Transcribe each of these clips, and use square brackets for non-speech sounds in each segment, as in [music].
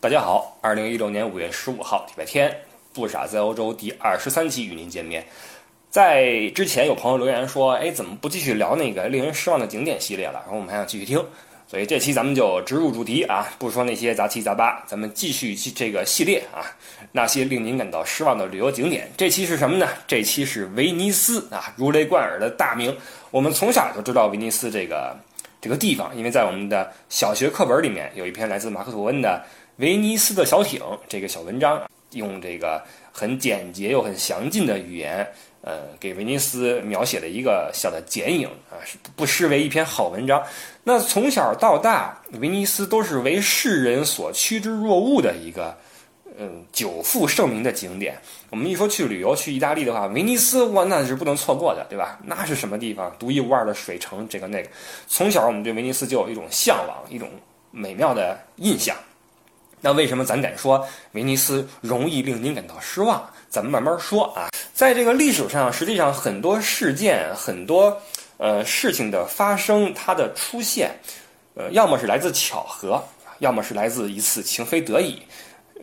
大家好，二零一六年五月十五号，礼拜天，不傻在欧洲第二十三期与您见面。在之前有朋友留言说，哎，怎么不继续聊那个令人失望的景点系列了？然后我们还想继续听，所以这期咱们就直入主题啊，不说那些杂七杂八，咱们继续这个系列啊，那些令您感到失望的旅游景点。这期是什么呢？这期是威尼斯啊，如雷贯耳的大名。我们从小就知道威尼斯这个这个地方，因为在我们的小学课本里面有一篇来自马克吐温的。威尼斯的小艇这个小文章，用这个很简洁又很详尽的语言，呃，给威尼斯描写了一个小的剪影啊，不失为一篇好文章。那从小到大，威尼斯都是为世人所趋之若鹜的一个，嗯，久负盛名的景点。我们一说去旅游去意大利的话，威尼斯哇，那是不能错过的，对吧？那是什么地方？独一无二的水城，这个那个。从小我们对威尼斯就有一种向往，一种美妙的印象。那为什么咱敢说威尼斯容易令您感到失望？咱们慢慢说啊。在这个历史上，实际上很多事件、很多呃事情的发生，它的出现，呃，要么是来自巧合，要么是来自一次情非得已。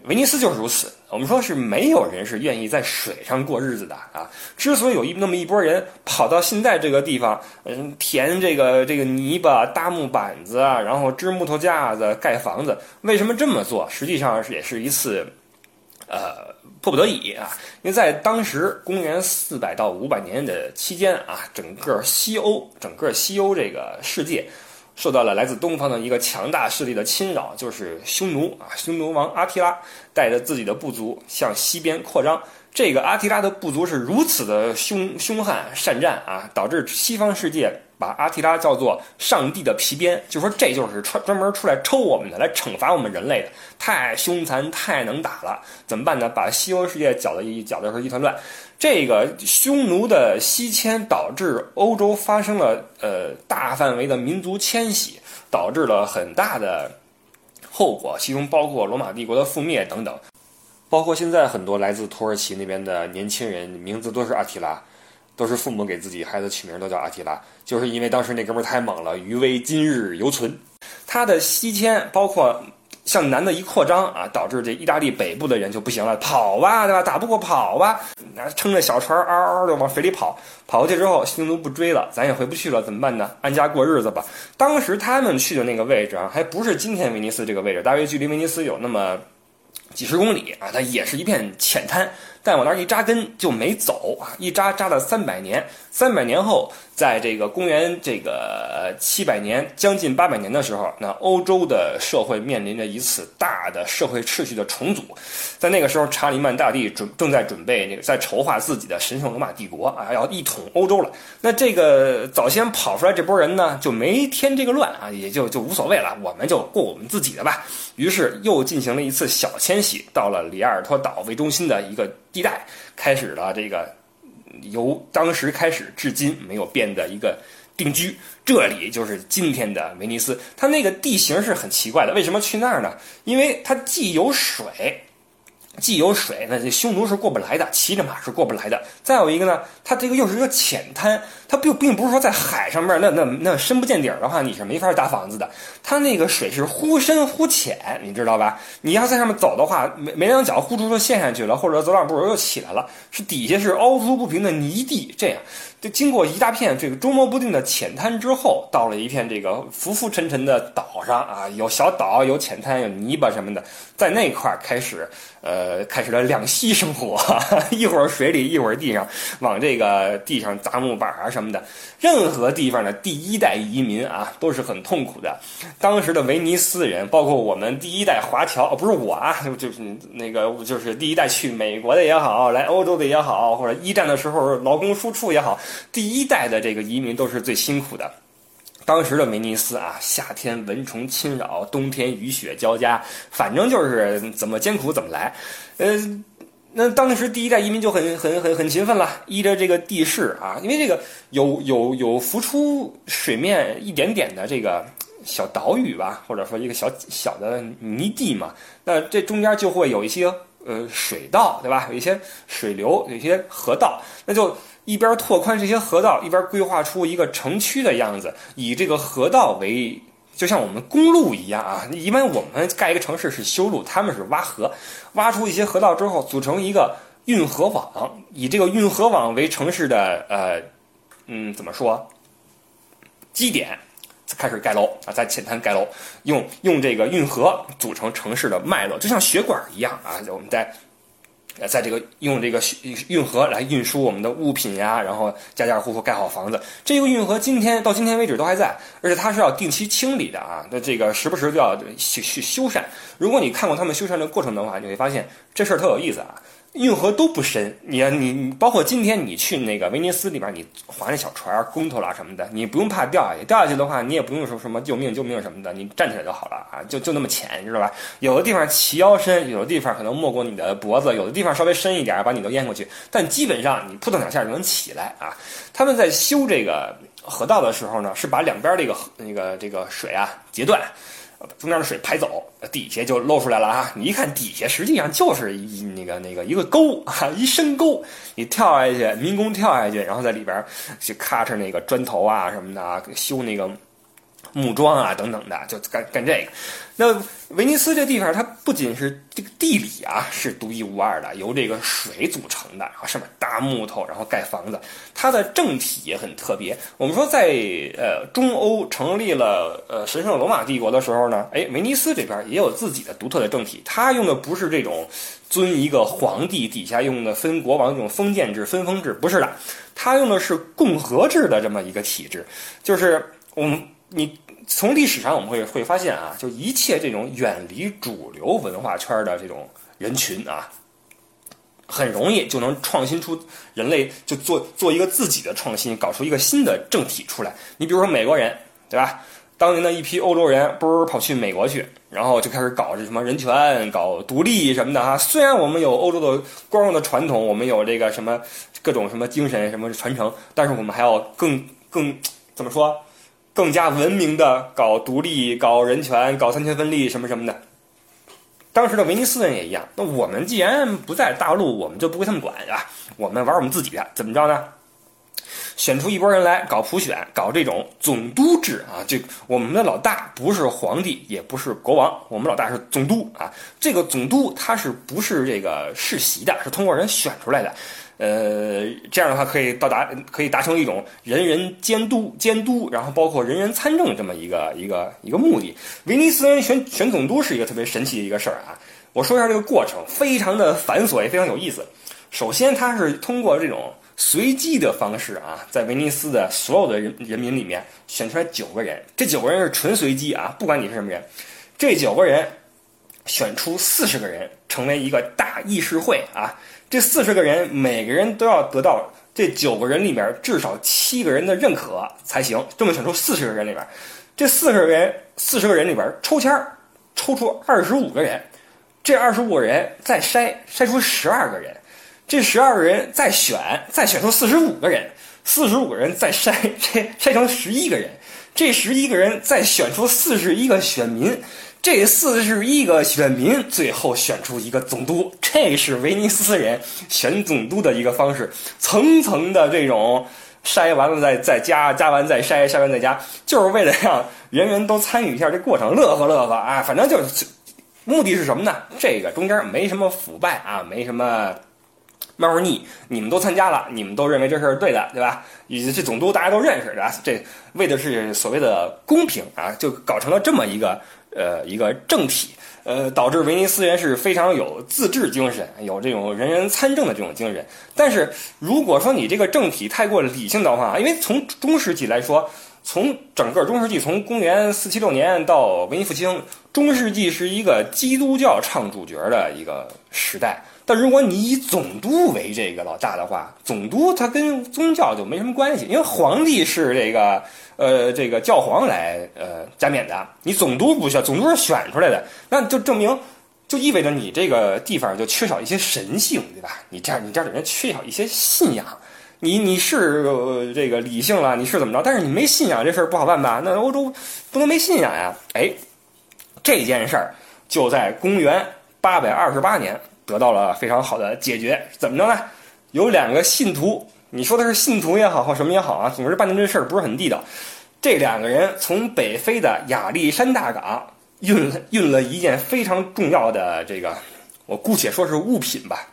威尼斯就是如此。我们说是没有人是愿意在水上过日子的啊。之所以有一那么一波人跑到现在这个地方，嗯，填这个这个泥巴、搭木板子啊，然后支木头架子盖房子，为什么这么做？实际上也是一次，呃，迫不得已啊。因为在当时公元四百到五百年的期间啊，整个西欧，整个西欧这个世界。受到了来自东方的一个强大势力的侵扰，就是匈奴啊，匈奴王阿提拉带着自己的部族向西边扩张。这个阿提拉的部族是如此的凶凶悍善战啊，导致西方世界把阿提拉叫做上帝的皮鞭，就说这就是专专门出来抽我们的，来惩罚我们人类的，太凶残，太能打了，怎么办呢？把西欧世界搅得一搅得是一团乱。这个匈奴的西迁导致欧洲发生了呃大范围的民族迁徙，导致了很大的后果，其中包括罗马帝国的覆灭等等。包括现在很多来自土耳其那边的年轻人，名字都是阿提拉，都是父母给自己孩子取名都叫阿提拉，就是因为当时那哥们太猛了，余威今日犹存。他的西迁包括向南的一扩张啊，导致这意大利北部的人就不行了，跑吧，对吧？打不过跑吧，那撑着小船嗷嗷的往水里跑，跑过去之后，匈奴不追了，咱也回不去了，怎么办呢？安家过日子吧。当时他们去的那个位置啊，还不是今天威尼斯这个位置，大约距离威尼斯有那么。几十公里啊，它也是一片浅滩，但往那儿一扎根就没走啊，一扎扎了三百年。三百年后，在这个公元这个七百年将近八百年的时候，那欧洲的社会面临着一次大的社会秩序的重组。在那个时候，查理曼大帝准正在准备那个在筹划自己的神圣罗马帝国啊，要一统欧洲了。那这个早先跑出来这波人呢，就没添这个乱啊，也就就无所谓了，我们就过我们自己的吧。于是又进行了一次小迁徙，到了里亚尔托岛为中心的一个地带，开始了这个。由当时开始至今没有变的一个定居，这里就是今天的威尼斯。它那个地形是很奇怪的，为什么去那儿呢？因为它既有水。既有水，那这匈奴是过不来的，骑着马是过不来的。再有一个呢，它这个又是一个浅滩，它并并不是说在海上面那那那深不见底儿的话，你是没法搭房子的。它那个水是忽深忽浅，你知道吧？你要在上面走的话，没没两脚呼出就陷下去了，或者走两步又起来了，是底下是凹凸不平的泥地，这样。就经过一大片这个捉摸不定的浅滩之后，到了一片这个浮浮沉沉的岛上啊，有小岛，有浅滩，有泥巴什么的，在那块儿开始，呃，开始了两栖生活，[laughs] 一会儿水里，一会儿地上，往这个地上砸木板啊什么的。任何地方的第一代移民啊，都是很痛苦的。当时的威尼斯人，包括我们第一代华侨，不是我啊，就是那个，就是第一代去美国的也好，来欧洲的也好，或者一战的时候劳工输出也好。第一代的这个移民都是最辛苦的。当时的威尼斯啊，夏天蚊虫侵扰，冬天雨雪交加，反正就是怎么艰苦怎么来。嗯，那当时第一代移民就很很很很勤奋了，依着这个地势啊，因为这个有有有浮出水面一点点的这个小岛屿吧，或者说一个小小的泥地嘛，那这中间就会有一些呃水道，对吧？有一些水流，有一些河道，那就。一边拓宽这些河道，一边规划出一个城区的样子，以这个河道为就像我们公路一样啊。一般我们盖一个城市是修路，他们是挖河，挖出一些河道之后，组成一个运河网，以这个运河网为城市的呃，嗯，怎么说？基点，开始盖楼啊，在浅滩盖楼，用用这个运河组成城市的脉络，就像血管一样啊。我们在。呃，在这个用这个运河来运输我们的物品呀，然后家家户户盖好房子。这个运河今天到今天为止都还在，而且它是要定期清理的啊。那这个时不时就要去去修缮。如果你看过他们修缮的过程的话，你会发现这事儿特有意思啊。运河都不深，你你你，包括今天你去那个威尼斯里边，你划那小船、公头啦什么的，你不用怕掉下去。掉下去的话，你也不用说什么救命救命什么的，你站起来就好了啊，就就那么浅，你知道吧？有的地方齐腰深，有的地方可能没过你的脖子，有的地方稍微深一点，把你都淹过去。但基本上你扑腾两下就能起来啊。他们在修这个河道的时候呢，是把两边这个那个这个水啊截断。中间的水排走，底下就露出来了啊！你一看底下，实际上就是一那个那个一个沟啊，一深沟。你跳下去，民工跳下去，然后在里边去咔哧那个砖头啊什么的啊，修那个。木桩啊，等等的，就干干这个。那威尼斯这地方，它不仅是这个地理啊是独一无二的，由这个水组成的，然后上面搭木头，然后盖房子。它的政体也很特别。我们说，在呃中欧成立了呃神圣罗马帝国的时候呢，哎，威尼斯这边也有自己的独特的政体。它用的不是这种尊一个皇帝底下用的分国王这种封建制、分封制，不是的，它用的是共和制的这么一个体制，就是我们你。从历史上我们会会发现啊，就一切这种远离主流文化圈的这种人群啊，很容易就能创新出人类就做做一个自己的创新，搞出一个新的政体出来。你比如说美国人，对吧？当年的一批欧洲人，啵跑去美国去，然后就开始搞这什么人权、搞独立什么的哈。虽然我们有欧洲的光荣的传统，我们有这个什么各种什么精神什么传承，但是我们还要更更怎么说？更加文明的搞独立、搞人权、搞三权分立什么什么的。当时的威尼斯人也一样。那我们既然不在大陆，我们就不归他们管，啊？我们玩我们自己的，怎么着呢？选出一拨人来搞普选，搞这种总督制啊！这我们的老大不是皇帝，也不是国王，我们老大是总督啊。这个总督他是不是这个世袭的？是通过人选出来的。呃，这样的话可以到达，可以达成一种人人监督、监督，然后包括人人参政这么一个一个一个目的。威尼斯人选选总督是一个特别神奇的一个事儿啊！我说一下这个过程，非常的繁琐，也非常有意思。首先，他是通过这种随机的方式啊，在威尼斯的所有的人人民里面选出来九个人，这九个人是纯随机啊，不管你是什么人，这九个人选出四十个人，成为一个大议事会啊。这四十个人，每个人都要得到这九个人里面至少七个人的认可才行。这么选出四十个人里边，这四十个人，四十个人里边抽签，抽出二十五个人，这二十五个人再筛筛出十二个人，这十二个人再选，再选出四十五个人，四十五个人再筛 [laughs] 筛筛成十一个人，这十一个人再选出四十一个选民。这四十一个选民最后选出一个总督，这是威尼斯人选总督的一个方式，层层的这种筛完了再再加，加完再筛，筛完再加，就是为了让人人都参与一下这过程，乐呵乐呵啊！反正就是目的是什么呢？这个中间没什么腐败啊，没什么猫腻，你们都参加了，你们都认为这事儿对的，对吧？以及这总督大家都认识，对吧？这为的是所谓的公平啊，就搞成了这么一个。呃，一个政体，呃，导致威尼斯人是非常有自治精神，有这种人人参政的这种精神。但是，如果说你这个政体太过理性的话，因为从中世纪来说，从整个中世纪，从公元四七六年到文艺复兴，中世纪是一个基督教唱主角的一个时代。但如果你以总督为这个老大的话，总督他跟宗教就没什么关系，因为皇帝是这个呃这个教皇来呃加冕的，你总督不需要，总督是选出来的，那就证明就意味着你这个地方就缺少一些神性，对吧？你这样你这样的人缺少一些信仰，你你是这个理性了，你是怎么着？但是你没信仰这事儿不好办吧？那欧洲不能没信仰呀！哎，这件事儿就在公元八百二十八年。得到了非常好的解决，怎么着呢？有两个信徒，你说的是信徒也好，或什么也好啊，总之办的这事儿不是很地道。这两个人从北非的亚历山大港运运了一件非常重要的这个，我姑且说是物品吧，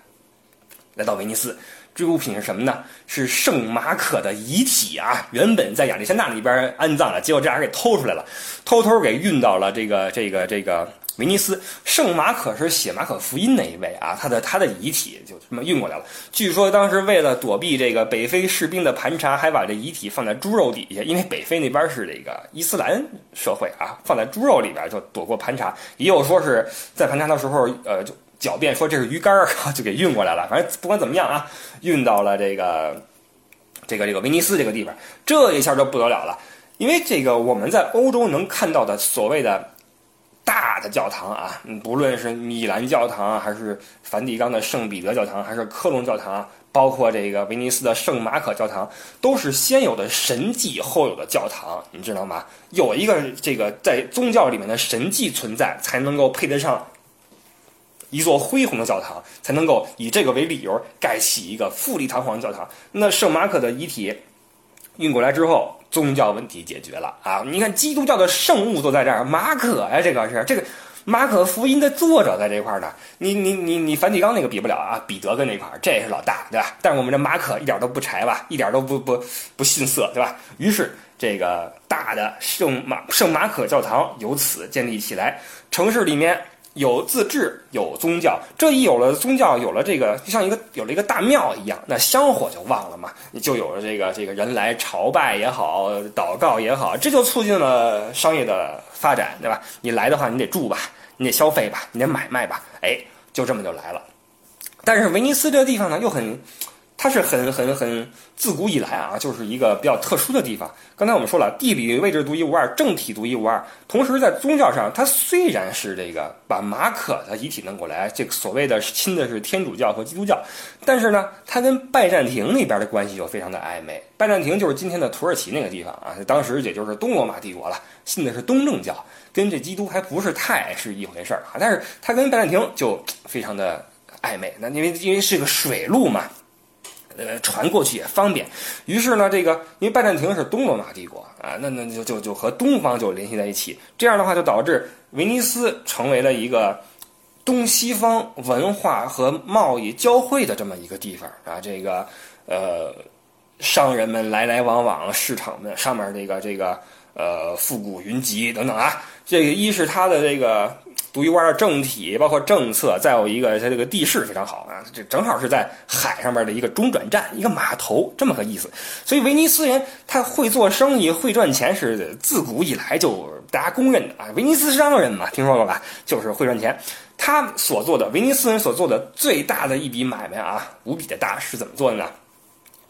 来到威尼斯。这物品是什么呢？是圣马可的遗体啊！原本在亚历山大里边安葬了，结果这俩人给偷出来了，偷偷给运到了这个这个这个威尼斯。圣马可是写马可福音那一位啊，他的他的遗体就这么运过来了。据说当时为了躲避这个北非士兵的盘查，还把这遗体放在猪肉底下，因为北非那边是这个伊斯兰社会啊，放在猪肉里边就躲过盘查。也有说是在盘查的时候，呃，就。狡辩说这是鱼竿儿，就给运过来了。反正不管怎么样啊，运到了这个这个这个威尼斯这个地方，这一下就不得了了。因为这个我们在欧洲能看到的所谓的大的教堂啊，不论是米兰教堂，还是梵蒂冈的圣彼得教堂，还是科隆教堂，包括这个威尼斯的圣马可教堂，都是先有的神迹后有的教堂，你知道吗？有一个这个在宗教里面的神迹存在，才能够配得上。一座恢宏的教堂才能够以这个为理由盖起一个富丽堂皇的教堂。那圣马可的遗体运过来之后，宗教问题解决了啊！你看，基督教的圣物都在这儿，马可呀，这个是这个马可福音的作者在这块儿呢。你你你你梵蒂冈那个比不了啊，彼得跟那块儿这是老大，对吧？但是我们这马可一点都不柴吧，一点都不不不逊色，对吧？于是这个大的圣马圣马可教堂由此建立起来，城市里面。有自治，有宗教，这一有了宗教，有了这个，就像一个有了一个大庙一样，那香火就旺了嘛，你就有了这个这个人来朝拜也好，祷告也好，这就促进了商业的发展，对吧？你来的话，你得住吧，你得消费吧，你得买卖吧，哎，就这么就来了。但是威尼斯这个地方呢，又很。它是很很很自古以来啊，就是一个比较特殊的地方。刚才我们说了，地理位置独一无二，政体独一无二。同时，在宗教上，它虽然是这个把马可的遗体弄过来，这个所谓的亲的是天主教和基督教，但是呢，它跟拜占庭那边的关系又非常的暧昧。拜占庭就是今天的土耳其那个地方啊，当时也就是东罗马帝国了，信的是东正教，跟这基督还不是太是一回事儿啊。但是它跟拜占庭就非常的暧昧，那因为因为是个水路嘛。呃，传过去也方便，于是呢，这个因为拜占庭是东罗马帝国啊，那那就就就和东方就联系在一起，这样的话就导致威尼斯成为了一个东西方文化和贸易交汇的这么一个地方啊，这个呃，商人们来来往往，市场们上面这个这个呃，富古云集等等啊，这个一是它的这个。独一无二的政体，包括政策，再有一个它这个地势非常好啊，这正好是在海上面的一个中转站，一个码头这么个意思。所以威尼斯人他会做生意，会赚钱，是自古以来就大家公认的啊。威尼斯商人嘛，听说过吧？就是会赚钱。他所做的威尼斯人所做的最大的一笔买卖啊，无比的大，是怎么做的呢？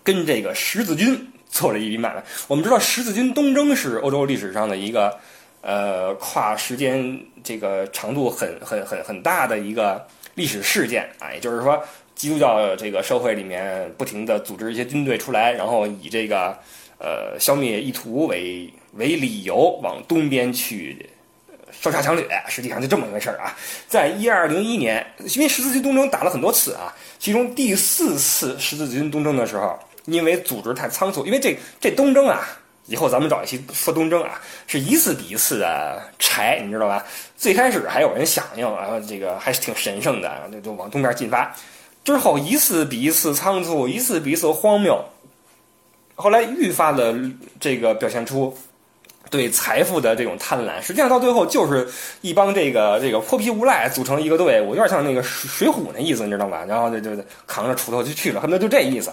跟这个十字军做了一笔买卖。我们知道十字军东征是欧洲历史上的一个。呃，跨时间这个长度很很很很大的一个历史事件啊，也就是说，基督教这个社会里面不停的组织一些军队出来，然后以这个呃消灭异图为为理由往东边去烧杀抢掠，实际上就这么一回事儿啊。在一二零一年，因为十字军东征打了很多次啊，其中第四次十字军东征的时候，因为组织太仓促，因为这这东征啊。以后咱们找一期说东征啊，是一次比一次的柴，你知道吧？最开始还有人响应，然后这个还是挺神圣的，就就往东边进发。之后一次比一次仓促，一次比一次荒谬。后来愈发的这个表现出对财富的这种贪婪。实际上到最后就是一帮这个这个泼皮无赖组成一个队伍，有点像那个水水浒那意思，你知道吧？然后就就扛着锄头就去了，恨不得就这意思。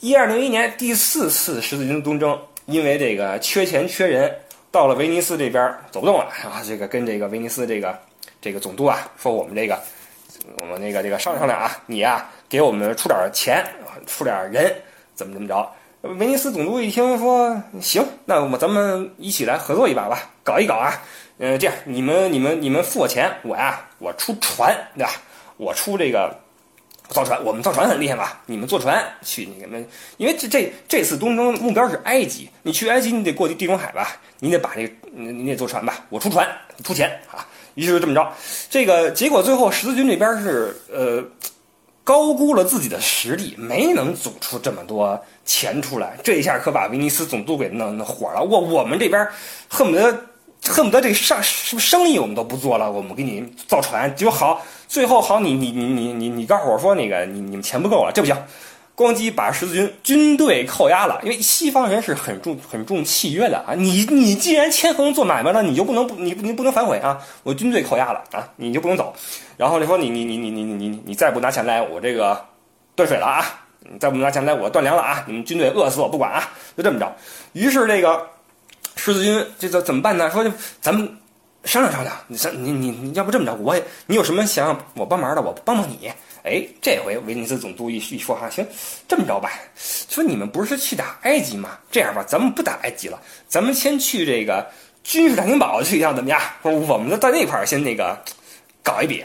一二零一年第四次十字军东征。因为这个缺钱缺人，到了威尼斯这边走不动了，然后这个跟这个威尼斯这个这个总督啊说，我们这个我们那个这个商量商量啊，你呀给我们出点钱，出点人，怎么怎么着？威尼斯总督一听说行，那我们咱们一起来合作一把吧，搞一搞啊。嗯，这样你们你们你们付我钱，我呀我出船，对吧？我出这个。造船，我们造船很厉害吧？你们坐船去你们，因为这这这次东征目标是埃及，你去埃及你得过地中海吧？你得把这个，你得坐船吧？我出船，出钱啊！于是就这么着，这个结果最后十字军这边是呃高估了自己的实力，没能组出这么多钱出来。这一下可把威尼斯总督给弄弄火了。我我们这边恨不得恨不得这上生生意我们都不做了，我们给你造船就好。最后好，你你你你你你告诉我说那个你你们钱不够了，这不行。咣叽把十字军军队扣押了，因为西方人是很重很重契约的啊！你你既然签合同做买卖了，你就不能不你你不能反悔啊！我军队扣押了啊，你就不能走。然后你说你你你你你你你再不拿钱来，我这个断水了啊！你再不拿钱来，我断粮了啊！你们军队饿死我不管啊！就这么着。于是这个十字军这这怎么办呢？说咱们商量商量，你你你你要不这么着，我你有什么想让我帮忙的，我帮帮你。哎，这回威尼斯总督一一说哈，行，这么着吧，说你们不是去打埃及吗？这样吧，咱们不打埃及了，咱们先去这个君士坦丁堡去一趟，怎么样？我们在那块儿先那个搞一笔。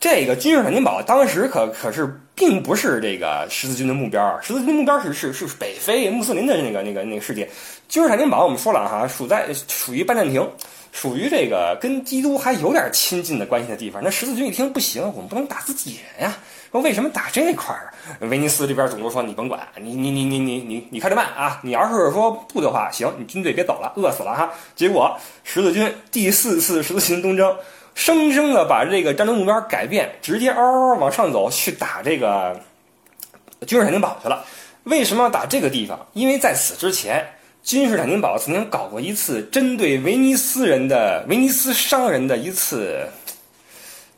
这个君士坦丁堡当时可可是并不是这个十字军的目标，十字军目标是是是北非穆斯林的那个那个那个世界。君士坦丁堡我们说了哈，属在属于拜占庭。属于这个跟基督还有点亲近的关系的地方，那十字军一听不行，我们不能打自己人呀。说为什么打这块儿？威尼斯这边总督说：“你甭管，你你你你你你你看着办啊！你要是说不的话，行，你军队别走了，饿死了哈。”结果十字军第四次十字军东征，生生的把这个战争目标改变，直接嗷嗷往上走去打这个君士坦丁堡去了。为什么要打这个地方？因为在此之前。君士坦丁堡曾经搞过一次针对威尼斯人的威尼斯商人的一次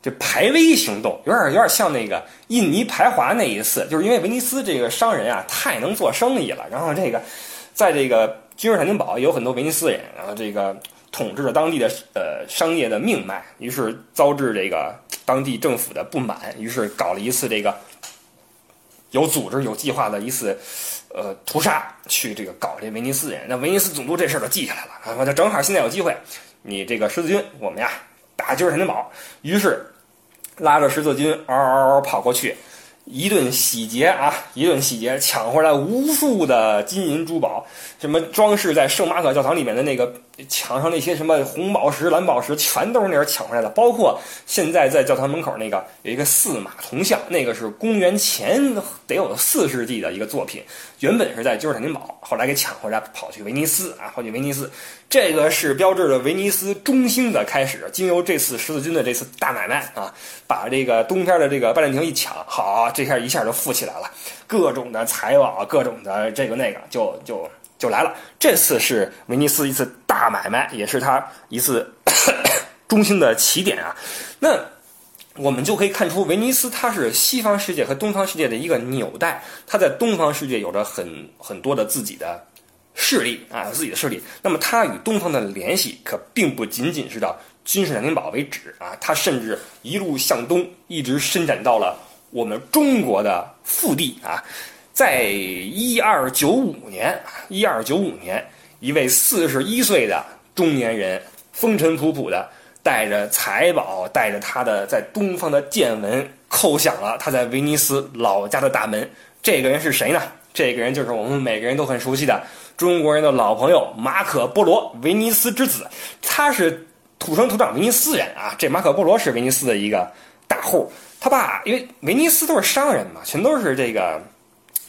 这排威行动，有点有点像那个印尼排华那一次，就是因为威尼斯这个商人啊太能做生意了，然后这个在这个君士坦丁堡有很多威尼斯人，然后这个统治着当地的呃商业的命脉，于是遭致这个当地政府的不满，于是搞了一次这个有组织有计划的一次。呃，屠杀去这个搞这威尼斯人，那威尼斯总督这事儿都记下来了啊！我就正好现在有机会，你这个十字军，我们呀打君士坦丁堡，于是拉着十字军嗷嗷嗷跑过去。一顿洗劫啊！一顿洗劫，抢回来无数的金银珠宝，什么装饰在圣马可教堂里面的那个墙上那些什么红宝石、蓝宝石，全都是那儿抢回来的。包括现在在教堂门口那个有一个四马铜像，那个是公元前得有四世纪的一个作品，原本是在君士坦丁堡，后来给抢回来，跑去威尼斯啊，跑去威尼斯。这个是标志着威尼斯中兴的开始。经由这次十字军的这次大买卖啊，把这个东边的这个拜占庭一抢，好，这下一下就富起来了，各种的财宝，各种的这个那个，就就就来了。这次是威尼斯一次大买卖，也是他一次 [coughs] 中兴的起点啊。那我们就可以看出，威尼斯它是西方世界和东方世界的一个纽带，它在东方世界有着很很多的自己的。势力啊，自己的势力。那么，它与东方的联系可并不仅仅是到君士坦丁堡为止啊，它甚至一路向东，一直伸展到了我们中国的腹地啊。在一二九五年，一二九五年，一位四十一岁的中年人，风尘仆仆的，带着财宝，带着他的在东方的见闻，叩响了他在威尼斯老家的大门。这个人是谁呢？这个人就是我们每个人都很熟悉的。中国人的老朋友马可波罗，威尼斯之子，他是土生土长威尼斯人啊。这马可波罗是威尼斯的一个大户，他爸因为威尼斯都是商人嘛，全都是这个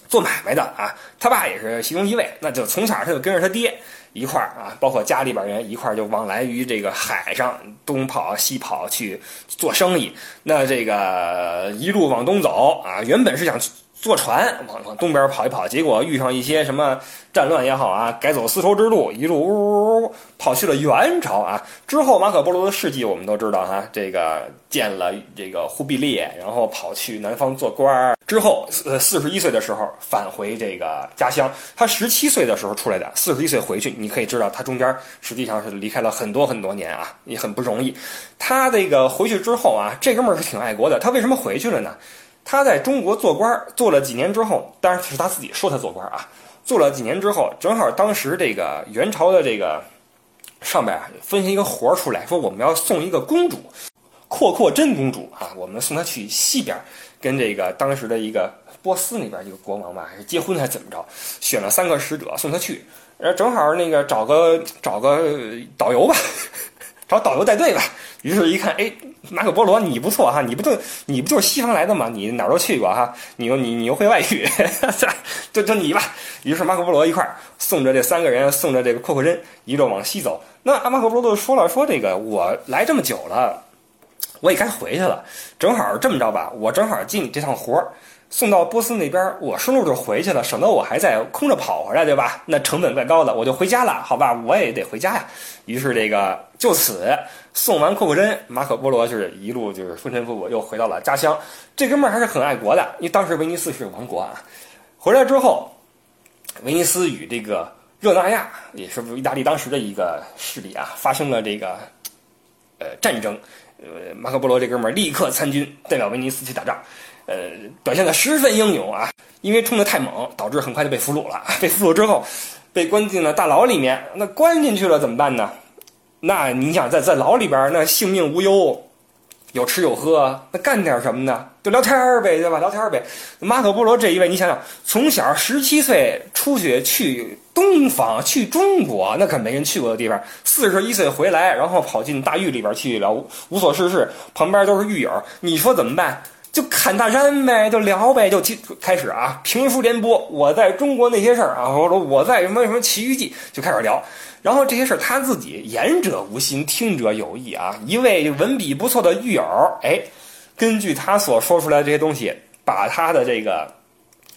做买卖的啊。他爸也是其中一位，那就从小他就跟着他爹一块儿啊，包括家里边人一块儿就往来于这个海上东跑西跑去做生意。那这个一路往东走啊，原本是想。坐船往往东边跑一跑，结果遇上一些什么战乱也好啊，改走丝绸之路，一路呜呜呜跑去了元朝啊。之后马可波罗的事迹我们都知道哈，这个见了这个忽必烈，然后跑去南方做官儿。之后呃四十一岁的时候返回这个家乡，他十七岁的时候出来的，四十一岁回去，你可以知道他中间实际上是离开了很多很多年啊，也很不容易。他这个回去之后啊，这哥们儿是挺爱国的，他为什么回去了呢？他在中国做官做了几年之后，当然是他自己说他做官啊。做了几年之后，正好当时这个元朝的这个上边啊分下一个活儿出来，说我们要送一个公主，阔阔真公主啊，我们送她去西边，跟这个当时的一个波斯那边一个国王吧，还是结婚还怎么着？选了三个使者送她去，然后，正好那个找个找个导游吧。[laughs] 找导游带队吧。于是，一看，哎，马可波罗你不错哈，你不就你不就是西方来的吗？你哪儿都去过哈，你又你你又会外语，[laughs] 就就你吧。于是马可波罗一块儿送着这三个人，送着这个阔阔真，一路往西走。那阿马可波罗就说了，说这个我来这么久了，我也该回去了。正好这么着吧，我正好接你这趟活儿。送到波斯那边，我顺路就回去了，省得我还在空着跑回来，对吧？那成本怪高的，我就回家了，好吧？我也得回家呀。于是这个就此送完库克真，马可波罗就是一路就是风尘仆仆又回到了家乡。这哥们儿还是很爱国的，因为当时威尼斯是王国啊。回来之后，威尼斯与这个热那亚，也是意大利当时的一个势力啊，发生了这个呃战争。呃，马可波罗这哥们儿立刻参军，代表威尼斯去打仗。呃，表现的十分英勇啊！因为冲的太猛，导致很快就被俘虏了。[laughs] 被俘虏之后，被关进了大牢里面。那关进去了怎么办呢？那你想在在牢里边，那性命无忧，有吃有喝，那干点什么呢？就聊天呗，对吧？聊天呗。马可波罗这一位，你想想，从小十七岁出去去东方，去中国，那可没人去过的地方。四十一岁回来，然后跑进大狱里边去聊无所事事，旁边都是狱友，你说怎么办？就侃大山呗，就聊呗，就开始啊，评书联播。我在中国那些事儿啊，我说我在什么什么奇遇记，就开始聊。然后这些事儿他自己言者无心，听者有意啊。一位文笔不错的狱友，哎，根据他所说出来的这些东西，把他的这个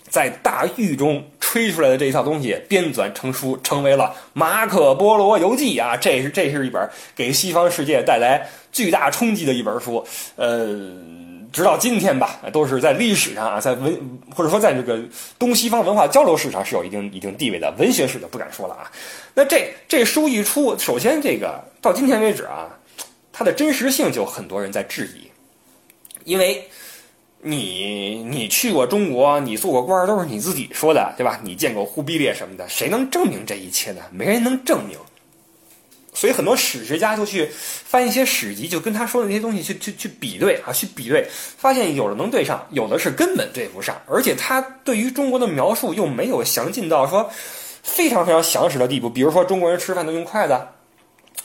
在大狱中吹出来的这一套东西编纂成书，成为了《马可波罗游记》啊。这是这是一本给西方世界带来巨大冲击的一本书，呃。直到今天吧，都是在历史上啊，在文或者说在这个东西方文化交流史上是有一定一定地位的。文学史就不敢说了啊。那这这书一出，首先这个到今天为止啊，它的真实性就很多人在质疑，因为你你去过中国，你做过官，都是你自己说的，对吧？你见过忽必烈什么的，谁能证明这一切呢？没人能证明。所以很多史学家就去翻一些史籍，就跟他说的那些东西去去去比对啊，去比对，发现有的能对上，有的是根本对不上。而且他对于中国的描述又没有详尽到说非常非常详实的地步。比如说中国人吃饭都用筷子，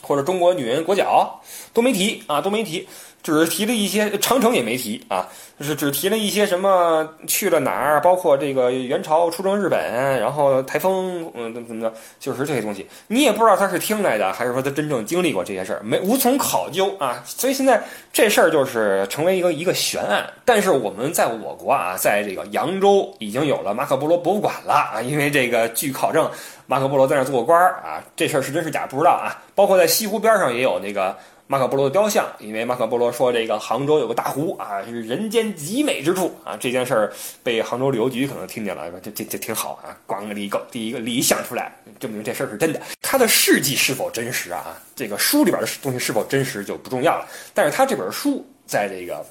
或者中国女人裹脚都没提啊，都没提。只提了一些，长城也没提啊，就是只提了一些什么去了哪儿，包括这个元朝出征日本，然后台风，嗯，怎么怎么的，就是这些东西，你也不知道他是听来的，还是说他真正经历过这些事儿，没无从考究啊。所以现在这事儿就是成为一个一个悬案。但是我们在我国啊，在这个扬州已经有了马可波罗博物馆了啊，因为这个据考证，马可波罗在那做过官儿啊，这事儿是真是假不知道啊。包括在西湖边上也有那个。马可波罗的雕像，因为马可波罗说这个杭州有个大湖啊，是人间极美之处啊。这件事儿被杭州旅游局可能听见了，这这这挺好啊。咣个一个第一个理想出来，证明这事儿是真的。他的事迹是否真实啊？这个书里边的东西是否真实就不重要了。但是他这本书在这个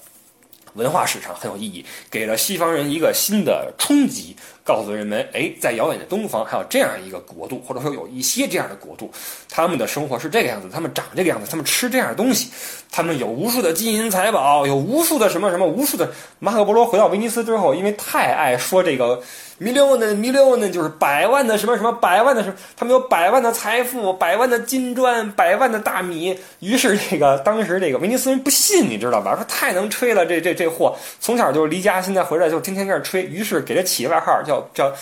文化史上很有意义，给了西方人一个新的冲击。告诉人们，哎，在遥远的东方还有这样一个国度，或者说有一些这样的国度，他们的生活是这个样子，他们长这个样子，他们吃这样的东西，他们有无数的金银财宝，有无数的什么什么，无数的。马可波罗回到威尼斯之后，因为太爱说这个。million million 就是百万的什么什么百万的什么，他们有百万的财富，百万的金砖，百万的大米。于是这个当时这个威尼斯人不信，你知道吧？说太能吹了，这这这这货从小就离家，现在回来就天天在这吹。于是给他起个外号叫叫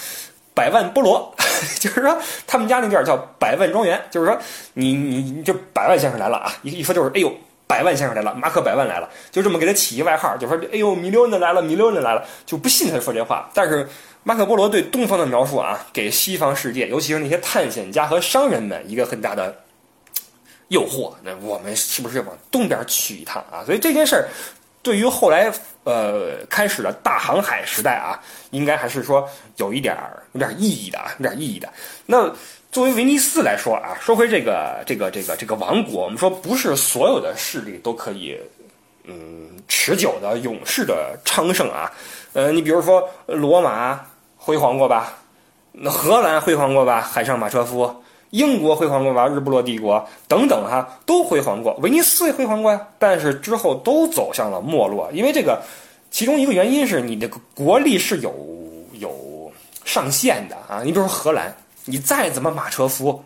百万菠萝，[laughs] 就是说他们家那地儿叫百万庄园，就是说你你你这百万先生来了啊！一一说就是哎呦。百万先生来了，马可百万来了，就这么给他起一外号，就说：“哎呦，米六呢来了，米六呢来了。”就不信他说这话。但是马可波罗对东方的描述啊，给西方世界，尤其是那些探险家和商人们一个很大的诱惑。那我们是不是往东边去一趟啊？所以这件事儿对于后来呃开始的大航海时代啊，应该还是说有一点儿有点意义的啊，有点意义的。那。作为威尼斯来说啊，说回这个这个这个这个王国，我们说不是所有的势力都可以，嗯，持久的永世的昌盛啊。呃，你比如说罗马辉煌过吧，那荷兰辉煌过吧，海上马车夫，英国辉煌过吧，日不落帝国等等哈，都辉煌过。威尼斯也辉煌过呀，但是之后都走向了没落，因为这个其中一个原因是你这个国力是有有上限的啊。你比如说荷兰。你再怎么马车夫，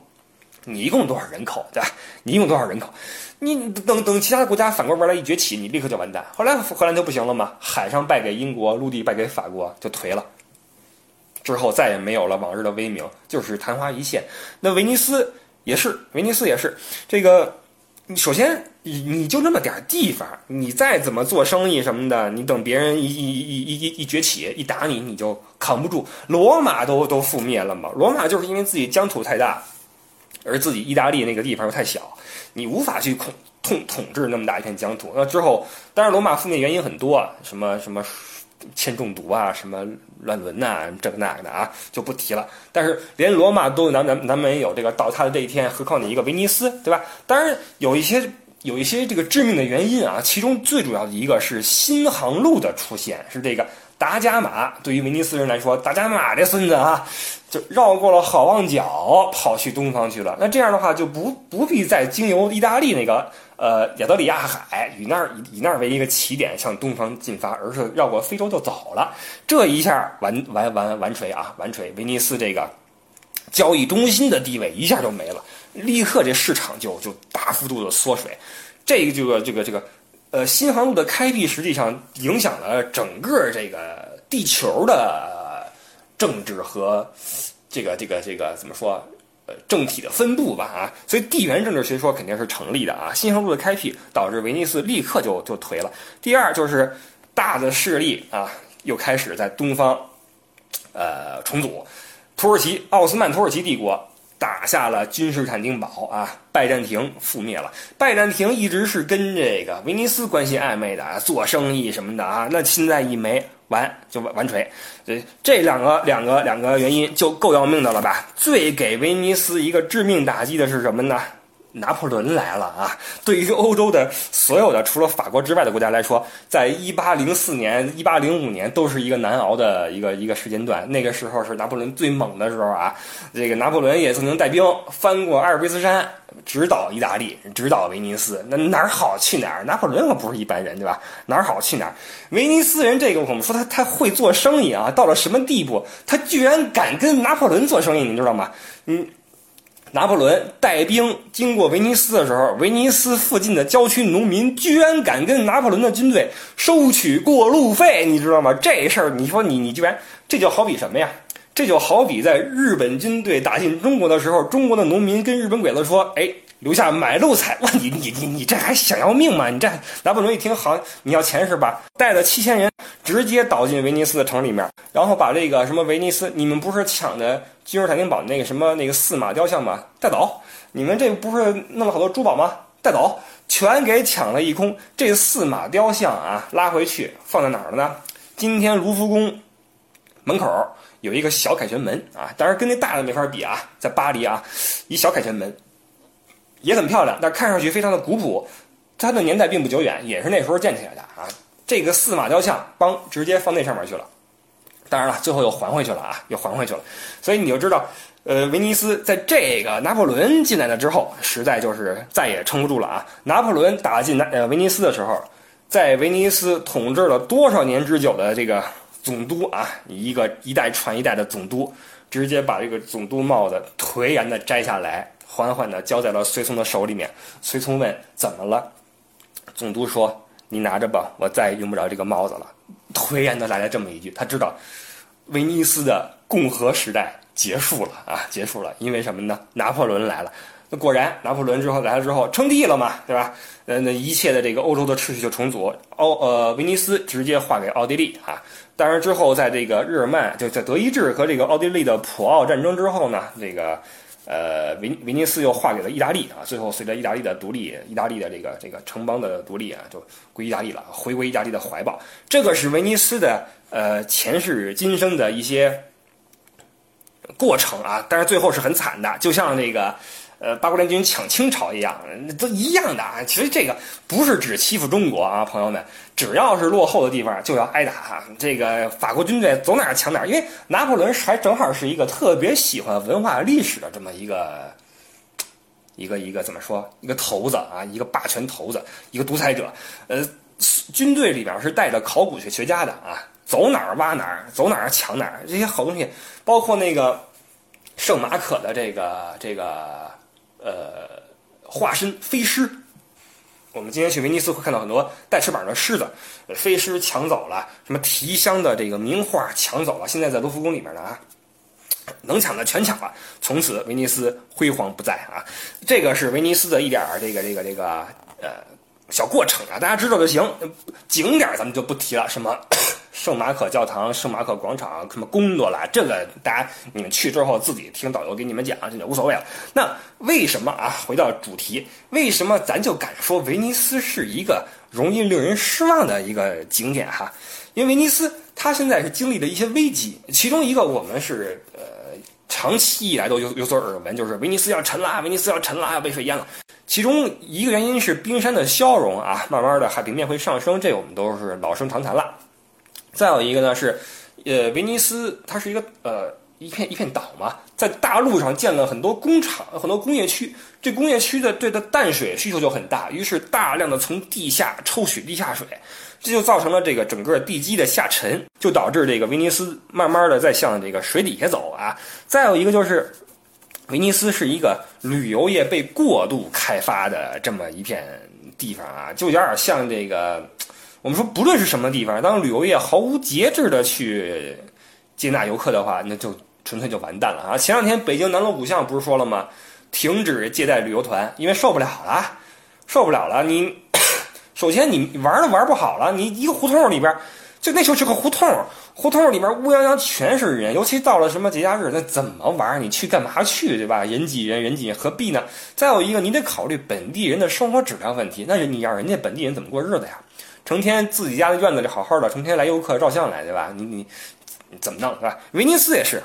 你一共多少人口，对吧？你一共多少人口？你等等其他的国家反过味来一崛起，你立刻就完蛋。后来荷兰就不行了嘛，海上败给英国，陆地败给法国，就颓了。之后再也没有了往日的威名，就是昙花一现。那威尼斯也是，威尼斯也是这个。你首先，你就那么点地方，你再怎么做生意什么的，你等别人一一一一一一崛起，一打你，你就扛不住。罗马都都覆灭了嘛？罗马就是因为自己疆土太大，而自己意大利那个地方又太小，你无法去统统统治那么大一片疆土。那之后，当然罗马覆灭原因很多，什么什么。铅中毒啊，什么乱伦呐，这个那个的啊，就不提了。但是连罗马都难难难没有这个倒塌的这一天，何况你一个威尼斯，对吧？当然有一些有一些这个致命的原因啊，其中最主要的一个是新航路的出现，是这个达伽马。对于威尼斯人来说，达伽马这孙子啊，就绕过了好望角，跑去东方去了。那这样的话，就不不必再经由意大利那个。呃，亚得里亚海以那儿以以那儿为一个起点向东方进发，而是绕过非洲就走了。这一下完完完完锤啊，完锤！威尼斯这个交易中心的地位一下就没了，立刻这市场就就大幅度的缩水。这个这个这个这个呃新航路的开辟，实际上影响了整个这个地球的政治和这个这个这个怎么说？呃，政体的分布吧，啊，所以地缘政治学说肯定是成立的啊。新航路的开辟导致威尼斯立刻就就颓了。第二就是大的势力啊，又开始在东方，呃，重组。土耳其奥斯曼土耳其帝国打下了君士坦丁堡啊，拜占庭覆灭了。拜占庭一直是跟这个威尼斯关系暧昧的啊，做生意什么的啊，那现在一没。完就完完锤，这这两个两个两个原因就够要命的了吧？最给威尼斯一个致命打击的是什么呢？拿破仑来了啊！对于欧洲的所有的除了法国之外的国家来说，在一八零四年、一八零五年都是一个难熬的一个一个时间段。那个时候是拿破仑最猛的时候啊！这个拿破仑也曾经带兵翻过阿尔卑斯山，直捣意大利，直捣威尼斯。那哪儿好去哪儿？拿破仑可不是一般人，对吧？哪儿好去哪儿？威尼斯人这个我们说他他会做生意啊，到了什么地步？他居然敢跟拿破仑做生意，你知道吗？嗯。拿破仑带兵经过威尼斯的时候，威尼斯附近的郊区农民居然敢跟拿破仑的军队收取过路费，你知道吗？这事儿，你说你你居然，这就好比什么呀？这就好比在日本军队打进中国的时候，中国的农民跟日本鬼子说：“哎。”留下买路财，哇！你你你你这还想要命吗？你这拿破仑一听，好，你要钱是吧？带着七千人直接倒进威尼斯的城里面，然后把这个什么威尼斯，你们不是抢的君士坦丁堡那个什么那个四马雕像吗？带走！你们这不是弄了好多珠宝吗？带走！全给抢了一空。这四马雕像啊，拉回去放在哪儿了呢？今天卢浮宫门口有一个小凯旋门啊，当然跟那大的没法比啊，在巴黎啊，一小凯旋门。也很漂亮，但看上去非常的古朴。它的年代并不久远，也是那时候建起来的啊。这个四马雕像，邦直接放那上面去了。当然了，最后又还回去了啊，又还回去了。所以你就知道，呃，威尼斯在这个拿破仑进来了之后，实在就是再也撑不住了啊。拿破仑打进南呃威尼斯的时候，在威尼斯统治了多少年之久的这个总督啊，一个一代传一代的总督，直接把这个总督帽子颓然的摘下来。缓缓地交在了随从的手里面。随从问：“怎么了？”总督说：“你拿着吧，我再也用不着这个帽子了。”颓然地来了这么一句。他知道，威尼斯的共和时代结束了啊，结束了。因为什么呢？拿破仑来了。那果然，拿破仑之后来了之后称帝了嘛，对吧？呃，那一切的这个欧洲的秩序就重组。奥呃，威尼斯直接划给奥地利啊。当然之后，在这个日耳曼就在德意志和这个奥地利的普奥战争之后呢，这个。呃，威威尼斯又划给了意大利啊，最后随着意大利的独立，意大利的这个这个城邦的独立啊，就归意大利了，回归意大利的怀抱。这个是威尼斯的呃前世今生的一些过程啊，但是最后是很惨的，就像那个。呃，八国联军抢清朝一样，都一样的啊。其实这个不是只欺负中国啊，朋友们，只要是落后的地方就要挨打。这个法国军队走哪儿抢哪儿，因为拿破仑还正好是一个特别喜欢文化历史的这么一个一个一个怎么说，一个头子啊，一个霸权头子，一个独裁者。呃，军队里边是带着考古学学家的啊，走哪儿挖哪儿，走哪儿抢哪儿，这些好东西，包括那个圣马可的这个这个。呃化身飞狮。我们今天去威尼斯会看到很多带翅膀的狮子，飞狮抢走了，什么提香的这个名画抢走了，现在在卢浮宫里面呢啊，能抢的全抢了，从此威尼斯辉煌不再啊。这个是威尼斯的一点儿这个这个这个呃小过程啊，大家知道就行。景点咱们就不提了，什么。圣马可教堂、圣马可广场，什么宫多拉，这个大家你们去之后自己听导游给你们讲，这就无所谓了。那为什么啊？回到主题，为什么咱就敢说威尼斯是一个容易令人失望的一个景点哈？因为威尼斯它现在是经历了一些危机，其中一个我们是呃长期以来都有有所耳闻，就是威尼斯要沉了，威尼斯要沉了，要被水淹了。其中一个原因是冰山的消融啊，慢慢的海平面会上升，这我们都是老生常谈了。再有一个呢是，呃，威尼斯它是一个呃一片一片岛嘛，在大陆上建了很多工厂、很多工业区，这工业区的对的淡水需求就很大，于是大量的从地下抽取地下水，这就造成了这个整个地基的下沉，就导致这个威尼斯慢慢的在向这个水底下走啊。再有一个就是，威尼斯是一个旅游业被过度开发的这么一片地方啊，就有点像这个。我们说，不论是什么地方，当旅游业毫无节制的去接纳游客的话，那就纯粹就完蛋了啊！前两天北京南锣鼓巷不是说了吗？停止接待旅游团，因为受不了了，受不了了。你首先你玩都玩不好了，你一个胡同里边，就那时候是个胡同，胡同里边乌泱泱全是人，尤其到了什么节假日，那怎么玩？你去干嘛去，对吧？人挤人，人挤人，何必呢？再有一个，你得考虑本地人的生活质量问题，那你让人家本地人怎么过日子呀？成天自己家的院子里好好的，成天来游客照相来，对吧？你你怎么弄，是吧？威尼斯也是，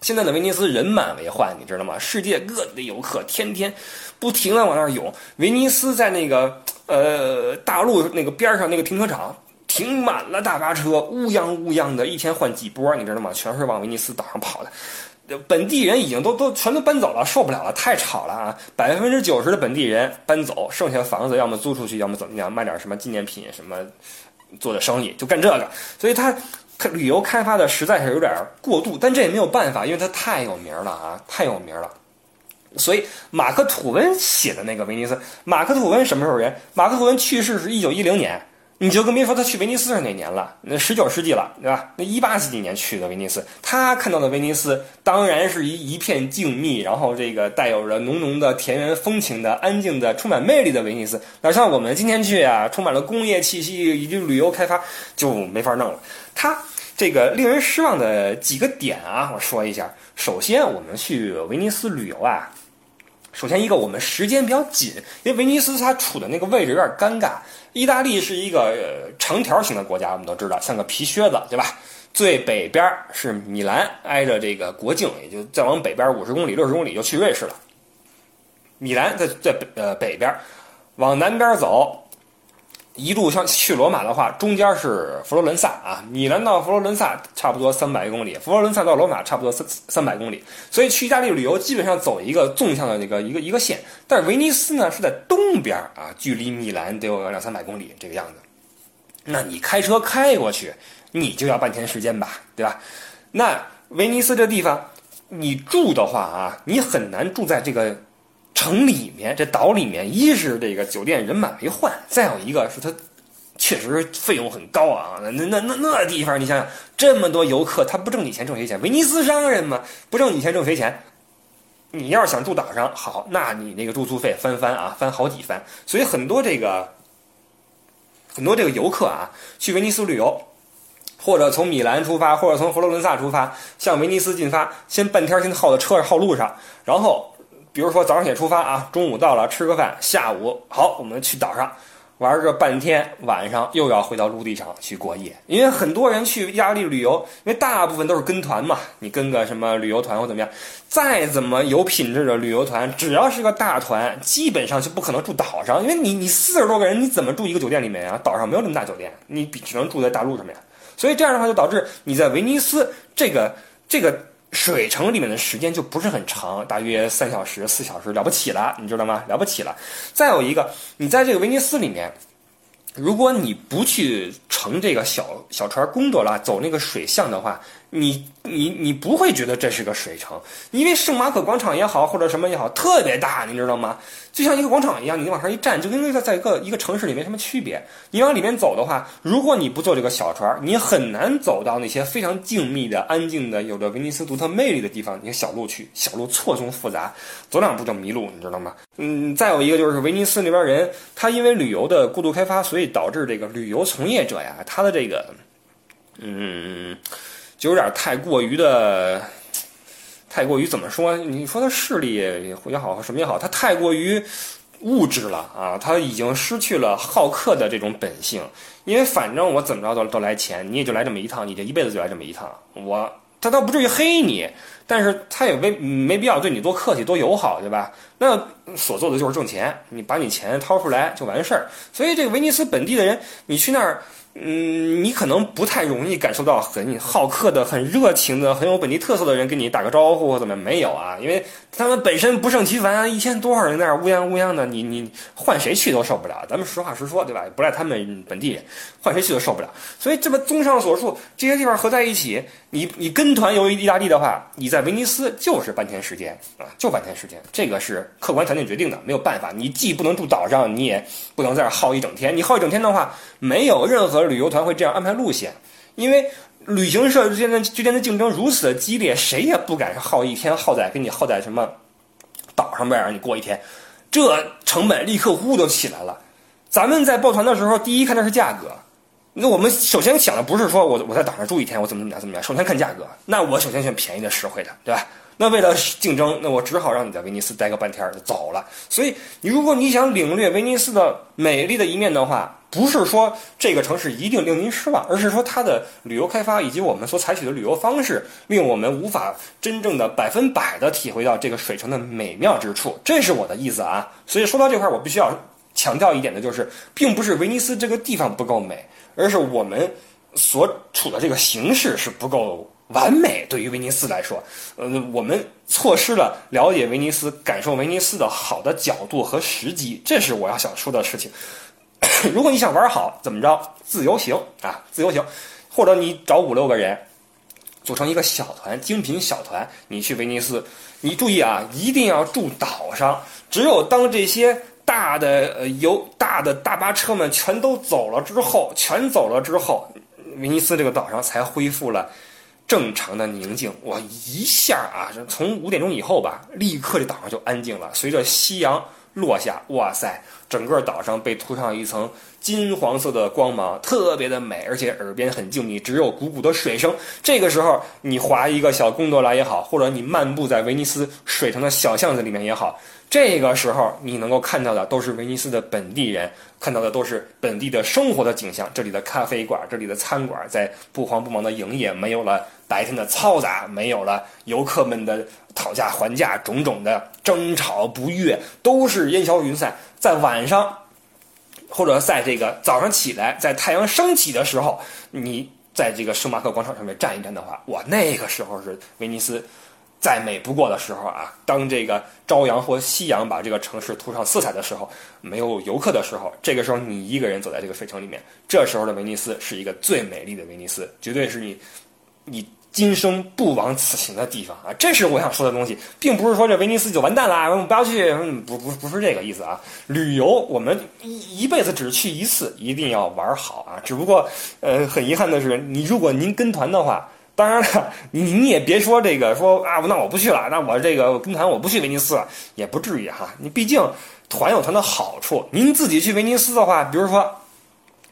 现在的威尼斯人满为患，你知道吗？世界各地的游客天天不停的往那儿涌。威尼斯在那个呃大陆那个边上那个停车场停满了大巴车，乌泱乌泱的，一天换几波，你知道吗？全是往威尼斯岛上跑的。本地人已经都都全都搬走了，受不了了，太吵了啊！百分之九十的本地人搬走，剩下的房子要么租出去，要么怎么样，卖点什么纪念品，什么做的生意，就干这个。所以他他旅游开发的实在是有点过度，但这也没有办法，因为他太有名了啊，太有名了。所以马克吐温写的那个威尼斯，马克吐温什么时候人？马克吐温去世是一九一零年。你就更别说他去威尼斯是哪年了，那十九世纪了，对吧？那一八几几年去的威尼斯，他看到的威尼斯当然是一一片静谧，然后这个带有着浓浓的田园风情的、安静的、充满魅力的威尼斯。哪像我们今天去啊，充满了工业气息以及旅游开发，就没法弄了。他这个令人失望的几个点啊，我说一下。首先，我们去威尼斯旅游啊。首先，一个我们时间比较紧，因为威尼斯它处的那个位置有点尴尬。意大利是一个长条形的国家，我们都知道，像个皮靴子，对吧？最北边是米兰，挨着这个国境，也就再往北边五十公里、六十公里就去瑞士了。米兰在在北呃北边，往南边走。一路向去罗马的话，中间是佛罗伦萨啊，米兰到佛罗伦萨差不多三百公里，佛罗伦萨到罗马差不多三三百公里，所以去意大利旅游基本上走一个纵向的那个一个一个线。但是威尼斯呢是在东边啊，距离米兰得有两三百公里这个样子。那你开车开过去，你就要半天时间吧，对吧？那威尼斯这地方，你住的话啊，你很难住在这个。城里面这岛里面，一是这个酒店人满为患，再有一个是它确实费用很高啊。那那那那地方，你想想，这么多游客，他不挣你钱挣谁钱？威尼斯商人嘛，不挣你钱挣谁钱？你要是想住岛上，好，那你那个住宿费翻番啊，翻好几番。所以很多这个很多这个游客啊，去威尼斯旅游，或者从米兰出发，或者从佛罗伦萨出发，向威尼斯进发，先半天先耗在车上耗路上，然后。比如说早上起出发啊，中午到了吃个饭，下午好，我们去岛上玩个半天，晚上又要回到陆地上去过夜。因为很多人去意大利旅游，因为大部分都是跟团嘛，你跟个什么旅游团或怎么样，再怎么有品质的旅游团，只要是个大团，基本上就不可能住岛上，因为你你四十多个人，你怎么住一个酒店里面啊？岛上没有这么大酒店，你只能住在大陆上面。所以这样的话，就导致你在威尼斯这个这个。水城里面的时间就不是很长，大约三小时、四小时了不起了，你知道吗？了不起了。再有一个，你在这个威尼斯里面，如果你不去乘这个小小船贡多拉走那个水巷的话，你你你不会觉得这是个水城，因为圣马可广场也好，或者什么也好，特别大，你知道吗？就像一个广场一样，你往上一站，就跟在在一个一个城市里没什么区别。你往里面走的话，如果你不坐这个小船，你很难走到那些非常静谧的、安静的、有着威尼斯独特魅力的地方。你小路去，小路错综复杂，走两步就迷路，你知道吗？嗯，再有一个就是威尼斯那边人，他因为旅游的过度开发，所以导致这个旅游从业者呀，他的这个，嗯。就有点太过于的，[tsk] 太过于怎么说？你说他势力也好，什么也好，他太过于物质了啊！他已经失去了好客的这种本性。因为反正我怎么着都都来钱，你也就来这么一趟，你这一辈子就来这么一趟。我他倒不至于黑你，但是他也没没必要对你多客气、多友好，对吧？那所做的就是挣钱，你把你钱掏出来就完事儿。所以这个威尼斯本地的人，你去那儿。嗯，你可能不太容易感受到很好客的、很热情的、很有本地特色的人跟你打个招呼或怎么没有啊？因为他们本身不胜其烦，一天多少人在那乌泱乌泱的，你你换谁去都受不了。咱们实话实说，对吧？不赖他们本地人，换谁去都受不了。所以这么综上所述，这些地方合在一起，你你跟团游意大利的话，你在威尼斯就是半天时间啊，就半天时间，这个是客观条件决定的，没有办法。你既不能住岛上，你也不能在这耗一整天。你耗一整天的话，没有任何。旅游团会这样安排路线，因为旅行社之间的之间的竞争如此的激烈，谁也不敢是耗一天耗在给你耗在什么岛上边让你过一天，这成本立刻呼都起来了。咱们在报团的时候，第一看的是价格，那我们首先想的不是说我我在岛上住一天，我怎么怎么样怎么样，首先看价格，那我首先选便宜的实惠的，对吧？那为了竞争，那我只好让你在威尼斯待个半天就走了。所以，你如果你想领略威尼斯的美丽的一面的话，不是说这个城市一定令您失望，而是说它的旅游开发以及我们所采取的旅游方式，令我们无法真正的百分百的体会到这个水城的美妙之处。这是我的意思啊。所以说到这块，我必须要强调一点的就是，并不是威尼斯这个地方不够美，而是我们所处的这个形式是不够。完美对于威尼斯来说，呃，我们错失了了解威尼斯、感受威尼斯的好的角度和时机，这是我要想说的事情。[coughs] 如果你想玩好，怎么着？自由行啊，自由行，或者你找五六个人组成一个小团，精品小团，你去威尼斯。你注意啊，一定要住岛上。只有当这些大的呃游大的大巴车们全都走了之后，全走了之后，威尼斯这个岛上才恢复了。正常的宁静，哇！一下啊，从五点钟以后吧，立刻这岛上就安静了。随着夕阳落下，哇塞，整个岛上被涂上一层金黄色的光芒，特别的美，而且耳边很静谧，只有汩汩的水声。这个时候，你划一个小贡多拉也好，或者你漫步在威尼斯水城的小巷子里面也好。这个时候，你能够看到的都是威尼斯的本地人，看到的都是本地的生活的景象。这里的咖啡馆，这里的餐馆在不慌不忙的营业，没有了白天的嘈杂，没有了游客们的讨价还价，种种的争吵不悦都是烟消云散。在晚上，或者在这个早上起来，在太阳升起的时候，你在这个圣马可广场上面站一站的话，哇，那个时候是威尼斯。再美不过的时候啊，当这个朝阳或夕阳把这个城市涂上色彩的时候，没有游客的时候，这个时候你一个人走在这个水城里面，这时候的威尼斯是一个最美丽的威尼斯，绝对是你，你今生不枉此行的地方啊！这是我想说的东西，并不是说这威尼斯就完蛋了，我们不要去，不不不是这个意思啊！旅游我们一一辈子只去一次，一定要玩好啊！只不过，呃，很遗憾的是，你如果您跟团的话。当然了，你你也别说这个说啊，那我不去了，那我这个跟团我不去威尼斯，也不至于哈。你毕竟团有团的好处，您自己去威尼斯的话，比如说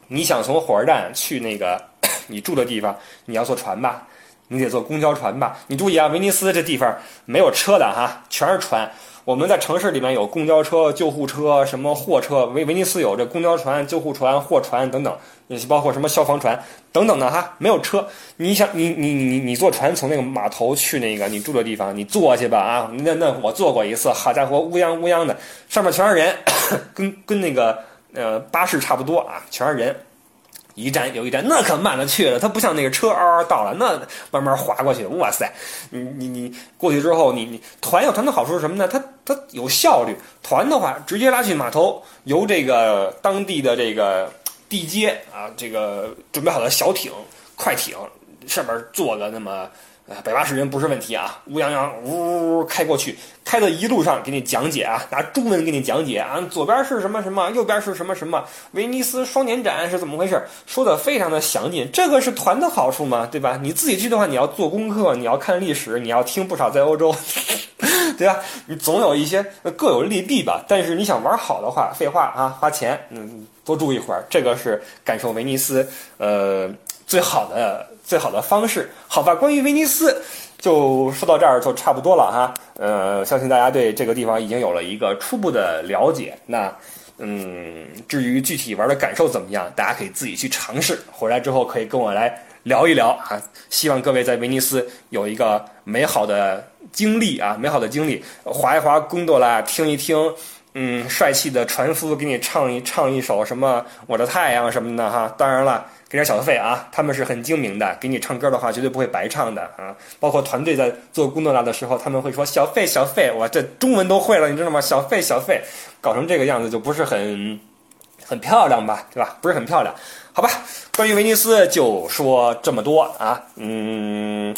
你想从火车站去那个 [coughs] 你住的地方，你要坐船吧，你得坐公交船吧。你注意啊，威尼斯这地方没有车的哈，全是船。我们在城市里面有公交车、救护车、什么货车，威威尼斯有这公交船、救护船、货船等等，也包括什么消防船等等的哈。没有车，你想你你你你坐船从那个码头去那个你住的地方，你坐去吧啊！那那我坐过一次，好家伙，乌泱乌泱的，上面全是人，[coughs] 跟跟那个呃巴士差不多啊，全是人。一站又一站，那可慢了去了。它不像那个车嗷嗷到了，那慢慢滑过去。哇塞，你你你过去之后，你你团有团的好处是什么呢？它它有效率。团的话，直接拉去码头，由这个当地的这个地接啊，这个准备好的小艇、快艇上面坐个那么。百八十人不是问题啊，乌泱泱呜呜开过去，开的一路上给你讲解啊，拿中文给你讲解啊，左边是什么什么，右边是什么什么，威尼斯双年展是怎么回事，说的非常的详尽。这个是团的好处嘛，对吧？你自己去的话，你要做功课，你要看历史，你要听不少在欧洲，[laughs] 对吧？你总有一些各有利弊吧。但是你想玩好的话，废话啊，花钱，嗯，多住一会儿，这个是感受威尼斯呃最好的。最好的方式，好吧。关于威尼斯，就说到这儿就差不多了哈。呃，相信大家对这个地方已经有了一个初步的了解。那，嗯，至于具体玩的感受怎么样，大家可以自己去尝试。回来之后可以跟我来聊一聊啊。希望各位在威尼斯有一个美好的经历啊，美好的经历，划一划贡多拉，听一听，嗯，帅气的船夫给你唱一唱一首什么《我的太阳》什么的哈。当然了。给点小费啊！他们是很精明的，给你唱歌的话绝对不会白唱的啊！包括团队在做工作的时候，他们会说小费小费，我这中文都会了，你知道吗？小费小费，搞成这个样子就不是很很漂亮吧，对吧？不是很漂亮，好吧？关于威尼斯就说这么多啊，嗯，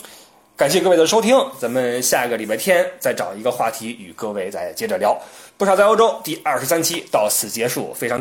感谢各位的收听，咱们下个礼拜天再找一个话题与各位再接着聊。不少在欧洲第二十三期到此结束，非常。